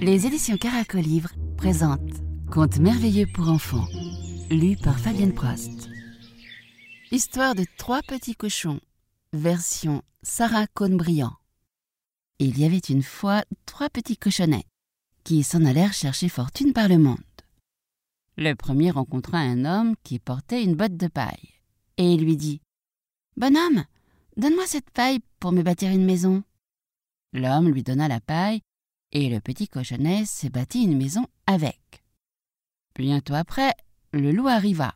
Les éditions Caracolivre présentent Contes merveilleux pour enfants, lu par Fabienne Prost. Histoire de trois petits cochons, version Sarah Cohn-Briand. Il y avait une fois trois petits cochonnets qui s'en allèrent chercher fortune par le monde. Le premier rencontra un homme qui portait une botte de paille et lui dit Bonhomme, donne-moi cette paille pour me bâtir une maison. L'homme lui donna la paille et le petit cochonnet s'est bâti une maison avec. Bientôt après, le loup arriva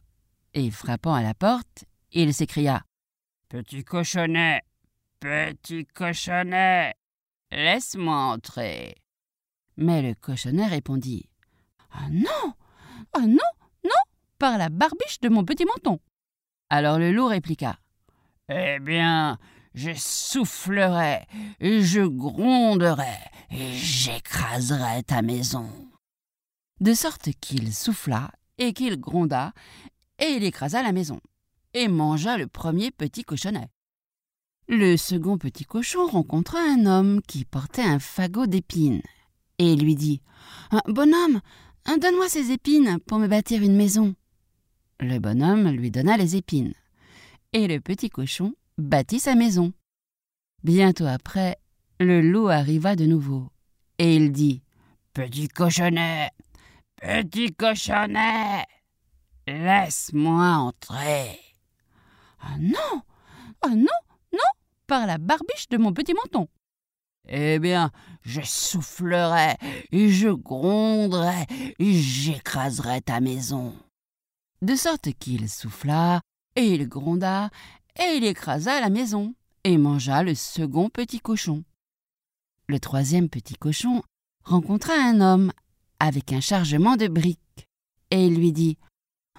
et frappant à la porte, il s'écria Petit cochonnet, petit cochonnet, laisse-moi entrer. Mais le cochonnet répondit Ah non Ah non Non Par la barbiche de mon petit menton Alors le loup répliqua Eh bien, je soufflerai, et je gronderai, et j'écraserai ta maison. De sorte qu'il souffla et qu'il gronda, et il écrasa la maison, et mangea le premier petit cochonnet. Le second petit cochon rencontra un homme qui portait un fagot d'épines, et lui dit Bonhomme, donne-moi ces épines pour me bâtir une maison. Le bonhomme lui donna les épines, et le petit cochon bâtit sa maison. Bientôt après, le loup arriva de nouveau, et il dit Petit cochonnet, petit cochonnet, laisse-moi entrer. Ah non Ah non Non Par la barbiche de mon petit menton. Eh bien, je soufflerai, et je gronderai, et j'écraserai ta maison. De sorte qu'il souffla, et il gronda, et il écrasa la maison, et mangea le second petit cochon. Le troisième petit cochon rencontra un homme avec un chargement de briques, et il lui dit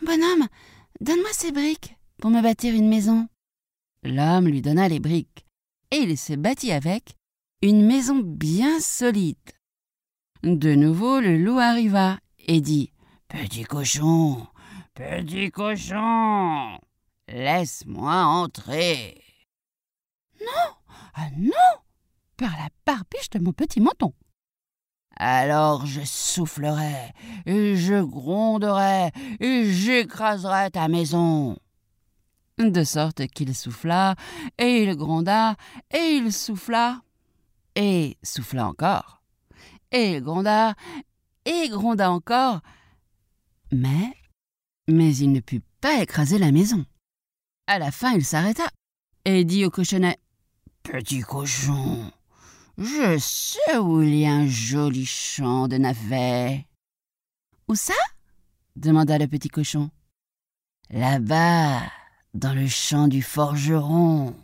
Bonhomme, donne-moi ces briques pour me bâtir une maison. L'homme lui donna les briques, et il se bâtit avec une maison bien solide. De nouveau, le loup arriva et dit Petit cochon, petit cochon, laisse-moi entrer. Non, ah non, par la barbiche de mon petit menton. Alors je soufflerai, et je gronderai, et j'écraserai ta maison. De sorte qu'il souffla, et il gronda, et il souffla, et souffla encore, et il gronda, et gronda encore, mais, mais il ne put pas écraser la maison. À la fin, il s'arrêta et dit au cochonnet Petit cochon, je sais où il y a un joli champ de navets. Où ça? demanda le petit cochon. Là-bas, dans le champ du forgeron.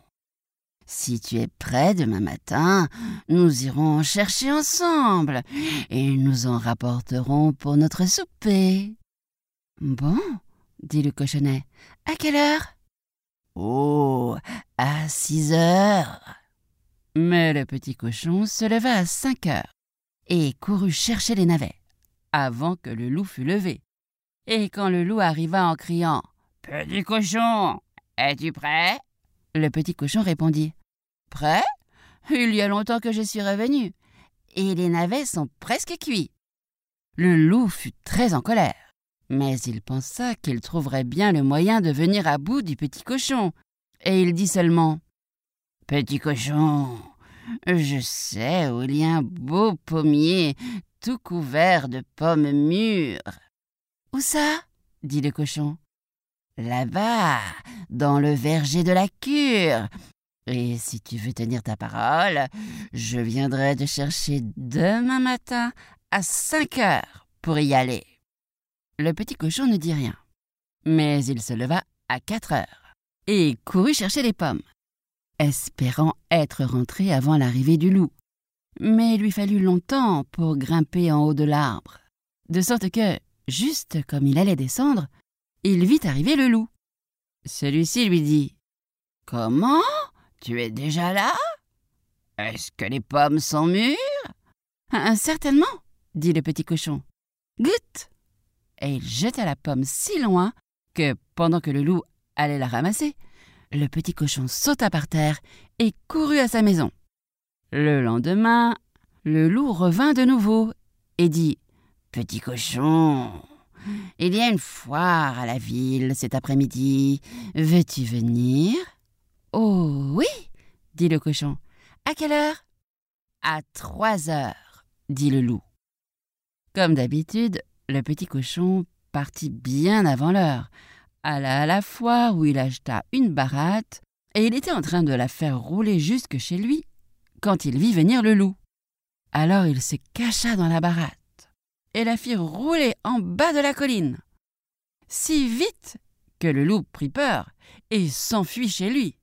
Si tu es prêt demain matin, nous irons en chercher ensemble et nous en rapporterons pour notre souper. Bon, dit le cochonnet. À quelle heure? Oh, à six heures. Mais le petit cochon se leva à cinq heures et courut chercher les navets avant que le loup fût levé. Et quand le loup arriva en criant Petit cochon, es-tu prêt? Le petit cochon répondit Prêt Il y a longtemps que je suis revenu, et les navets sont presque cuits. Le loup fut très en colère, mais il pensa qu'il trouverait bien le moyen de venir à bout du petit cochon, et il dit seulement Petit cochon, je sais où il y a un beau pommier tout couvert de pommes mûres. Où ça? dit le cochon. Là-bas, dans le verger de la cure. Et si tu veux tenir ta parole, je viendrai te chercher demain matin à cinq heures pour y aller. Le petit cochon ne dit rien, mais il se leva à quatre heures et courut chercher les pommes, espérant être rentré avant l'arrivée du loup. Mais il lui fallut longtemps pour grimper en haut de l'arbre, de sorte que, juste comme il allait descendre, il vit arriver le loup. Celui-ci lui dit Comment? Tu es déjà là? Est-ce que les pommes sont mûres? Certainement, dit le petit cochon. Goûte Et il jeta la pomme si loin que, pendant que le loup allait la ramasser, le petit cochon sauta par terre et courut à sa maison. Le lendemain, le loup revint de nouveau et dit Petit cochon, il y a une foire à la ville cet après-midi. Veux-tu venir? Oh oui, dit le cochon. À quelle heure? À trois heures, dit le loup. Comme d'habitude, le petit cochon partit bien avant l'heure, alla à la foire où il acheta une baratte, et il était en train de la faire rouler jusque chez lui, quand il vit venir le loup. Alors il se cacha dans la baratte et la fit rouler en bas de la colline, si vite que le loup prit peur et s'enfuit chez lui.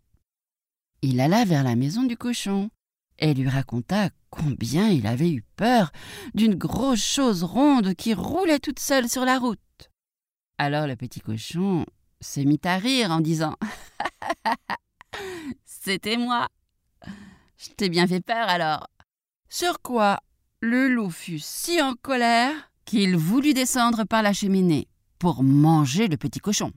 Il alla vers la maison du cochon et lui raconta combien il avait eu peur d'une grosse chose ronde qui roulait toute seule sur la route. Alors le petit cochon se mit à rire en disant C'était moi. Je t'ai bien fait peur alors. Sur quoi le loup fut si en colère qu'il voulut descendre par la cheminée pour manger le petit cochon.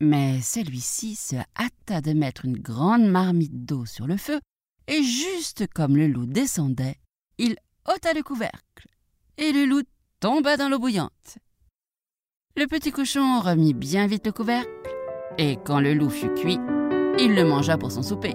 Mais celui-ci se hâta de mettre une grande marmite d'eau sur le feu, et juste comme le loup descendait, il ôta le couvercle, et le loup tomba dans l'eau bouillante. Le petit cochon remit bien vite le couvercle, et quand le loup fut cuit, il le mangea pour son souper.